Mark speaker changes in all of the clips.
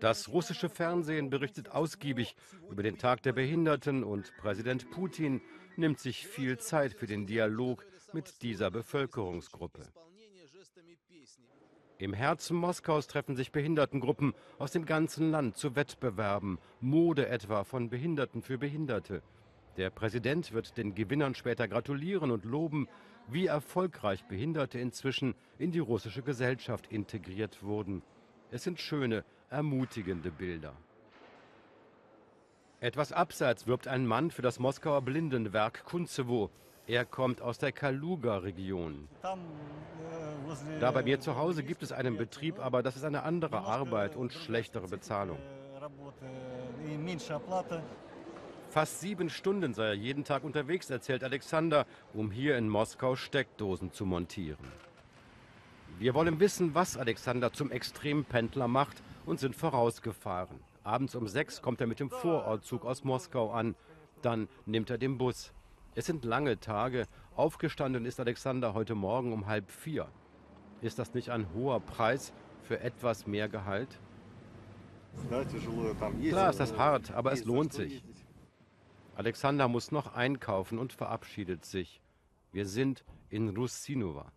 Speaker 1: Das russische Fernsehen berichtet ausgiebig über den Tag der Behinderten und Präsident Putin nimmt sich viel Zeit für den Dialog mit dieser Bevölkerungsgruppe. Im Herzen Moskaus treffen sich Behindertengruppen aus dem ganzen Land zu Wettbewerben, Mode etwa von Behinderten für Behinderte. Der Präsident wird den Gewinnern später gratulieren und loben, wie erfolgreich Behinderte inzwischen in die russische Gesellschaft integriert wurden. Es sind schöne, ermutigende Bilder. Etwas abseits wirbt ein Mann für das Moskauer Blindenwerk Kunzewo. Er kommt aus der Kaluga-Region. Da bei mir zu Hause gibt es einen Betrieb, aber das ist eine andere Arbeit und schlechtere Bezahlung. Fast sieben Stunden sei er jeden Tag unterwegs, erzählt Alexander, um hier in Moskau Steckdosen zu montieren. Wir wollen wissen, was Alexander zum Extrempendler macht und sind vorausgefahren. Abends um sechs kommt er mit dem Vorortzug aus Moskau an. Dann nimmt er den Bus. Es sind lange Tage. Aufgestanden ist Alexander heute Morgen um halb vier. Ist das nicht ein hoher Preis für etwas mehr Gehalt? Klar ist das hart, aber es lohnt sich. Alexander muss noch einkaufen und verabschiedet sich. Wir sind in Russinova.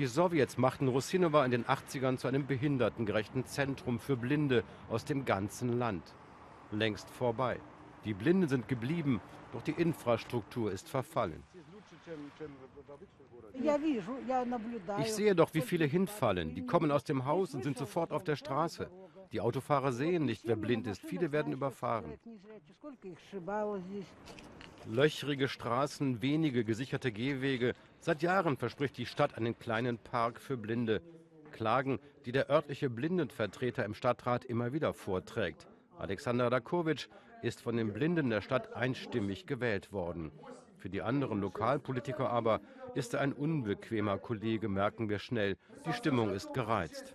Speaker 1: Die Sowjets machten Russinova in den 80ern zu einem behindertengerechten Zentrum für Blinde aus dem ganzen Land. Längst vorbei. Die Blinden sind geblieben, doch die Infrastruktur ist verfallen. Ich sehe doch, wie viele hinfallen. Die kommen aus dem Haus und sind sofort auf der Straße. Die Autofahrer sehen nicht, wer blind ist. Viele werden überfahren. Löchrige Straßen, wenige gesicherte Gehwege. Seit Jahren verspricht die Stadt einen kleinen Park für Blinde. Klagen, die der örtliche Blindenvertreter im Stadtrat immer wieder vorträgt. Alexander Rakowitsch ist von den Blinden der Stadt einstimmig gewählt worden. Für die anderen Lokalpolitiker aber ist er ein unbequemer Kollege, merken wir schnell. Die Stimmung ist gereizt.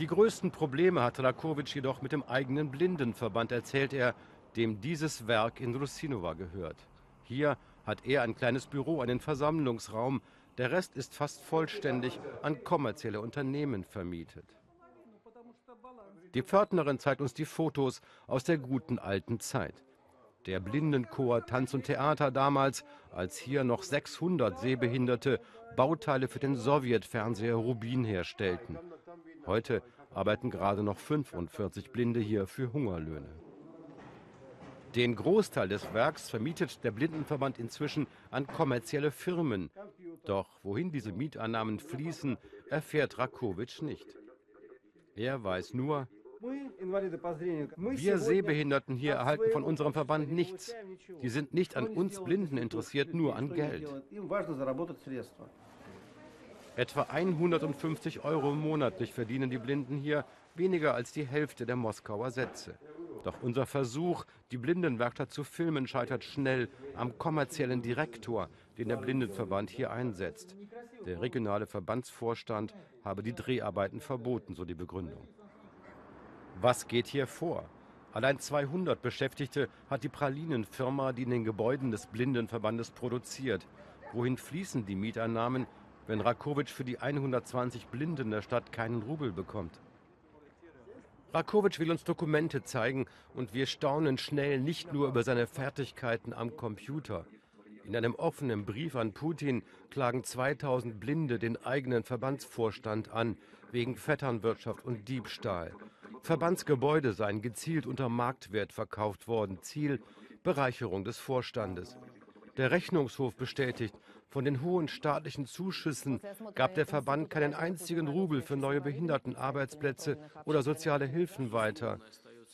Speaker 1: Die größten Probleme hatte Rakowitsch jedoch mit dem eigenen Blindenverband, erzählt er, dem dieses Werk in Rusinova gehört. Hier hat er ein kleines Büro, einen Versammlungsraum. Der Rest ist fast vollständig an kommerzielle Unternehmen vermietet. Die Pförtnerin zeigt uns die Fotos aus der guten alten Zeit. Der Blindenchor Tanz und Theater damals, als hier noch 600 Sehbehinderte Bauteile für den Sowjetfernseher Rubin herstellten. Heute arbeiten gerade noch 45 Blinde hier für Hungerlöhne. Den Großteil des Werks vermietet der Blindenverband inzwischen an kommerzielle Firmen. Doch wohin diese Mieteinnahmen fließen, erfährt Rakowitsch nicht. Er weiß nur, wir Sehbehinderten hier erhalten von unserem Verband nichts. Die sind nicht an uns Blinden interessiert, nur an Geld. Etwa 150 Euro monatlich verdienen die Blinden hier, weniger als die Hälfte der Moskauer Sätze. Doch unser Versuch, die Blindenwerkstatt zu filmen, scheitert schnell am kommerziellen Direktor, den der Blindenverband hier einsetzt. Der regionale Verbandsvorstand habe die Dreharbeiten verboten, so die Begründung. Was geht hier vor? Allein 200 Beschäftigte hat die Pralinenfirma, die in den Gebäuden des Blindenverbandes produziert. Wohin fließen die Mieteinnahmen, wenn Rakowitsch für die 120 Blinden der Stadt keinen Rubel bekommt? Rakowitsch will uns Dokumente zeigen und wir staunen schnell nicht nur über seine Fertigkeiten am Computer. In einem offenen Brief an Putin klagen 2000 Blinde den eigenen Verbandsvorstand an wegen Vetternwirtschaft und Diebstahl. Verbandsgebäude seien gezielt unter Marktwert verkauft worden. Ziel Bereicherung des Vorstandes. Der Rechnungshof bestätigt, von den hohen staatlichen Zuschüssen gab der Verband keinen einzigen Rubel für neue Behindertenarbeitsplätze oder soziale Hilfen weiter.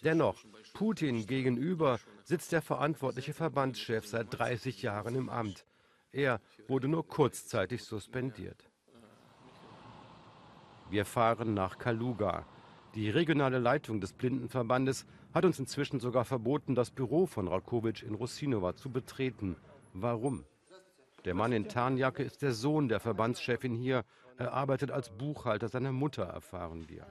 Speaker 1: Dennoch, Putin gegenüber sitzt der verantwortliche Verbandschef seit 30 Jahren im Amt. Er wurde nur kurzzeitig suspendiert. Wir fahren nach Kaluga. Die regionale Leitung des Blindenverbandes hat uns inzwischen sogar verboten, das Büro von Rakowitsch in Russinova zu betreten. Warum? Der Mann in Tarnjacke ist der Sohn der Verbandschefin hier. Er arbeitet als Buchhalter seiner Mutter, erfahren wir.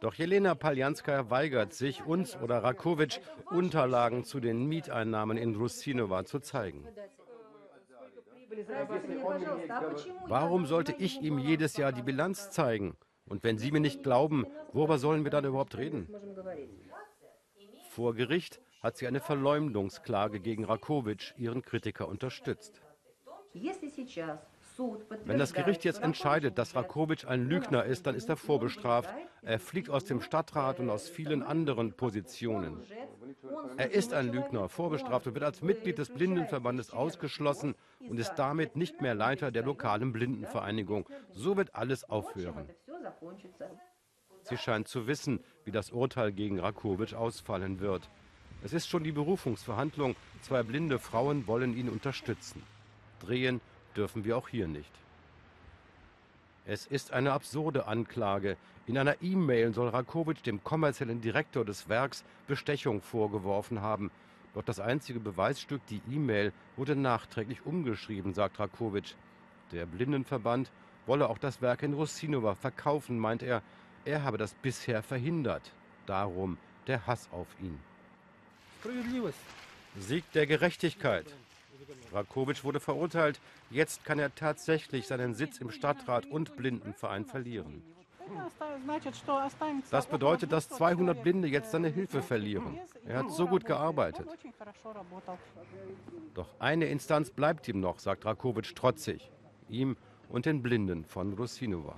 Speaker 1: Doch Jelena Paljanskaja weigert sich, uns oder Rakowitsch Unterlagen zu den Mieteinnahmen in Russinova zu zeigen. Warum sollte ich ihm jedes Jahr die Bilanz zeigen? Und wenn Sie mir nicht glauben, worüber sollen wir dann überhaupt reden? Vor Gericht hat sie eine Verleumdungsklage gegen Rakovic, ihren Kritiker, unterstützt. Wenn das Gericht jetzt entscheidet, dass Rakovic ein Lügner ist, dann ist er vorbestraft. Er fliegt aus dem Stadtrat und aus vielen anderen Positionen. Er ist ein Lügner, vorbestraft und wird als Mitglied des Blindenverbandes ausgeschlossen und ist damit nicht mehr Leiter der lokalen Blindenvereinigung. So wird alles aufhören. Sie scheint zu wissen, wie das Urteil gegen Rakovic ausfallen wird. Es ist schon die Berufungsverhandlung. Zwei blinde Frauen wollen ihn unterstützen. Drehen dürfen wir auch hier nicht. Es ist eine absurde Anklage. In einer E-Mail soll Rakovic dem kommerziellen Direktor des Werks Bestechung vorgeworfen haben. Doch das einzige Beweisstück, die E-Mail, wurde nachträglich umgeschrieben, sagt Rakovic. Der Blindenverband wolle auch das Werk in Rusinova verkaufen, meint er. Er habe das bisher verhindert. Darum der Hass auf ihn. Sieg der Gerechtigkeit. Rakovic wurde verurteilt. Jetzt kann er tatsächlich seinen Sitz im Stadtrat und Blindenverein verlieren. Das bedeutet, dass 200 Blinde jetzt seine Hilfe verlieren. Er hat so gut gearbeitet. Doch eine Instanz bleibt ihm noch, sagt Rakovic trotzig. Ihm und den Blinden von Rusinova.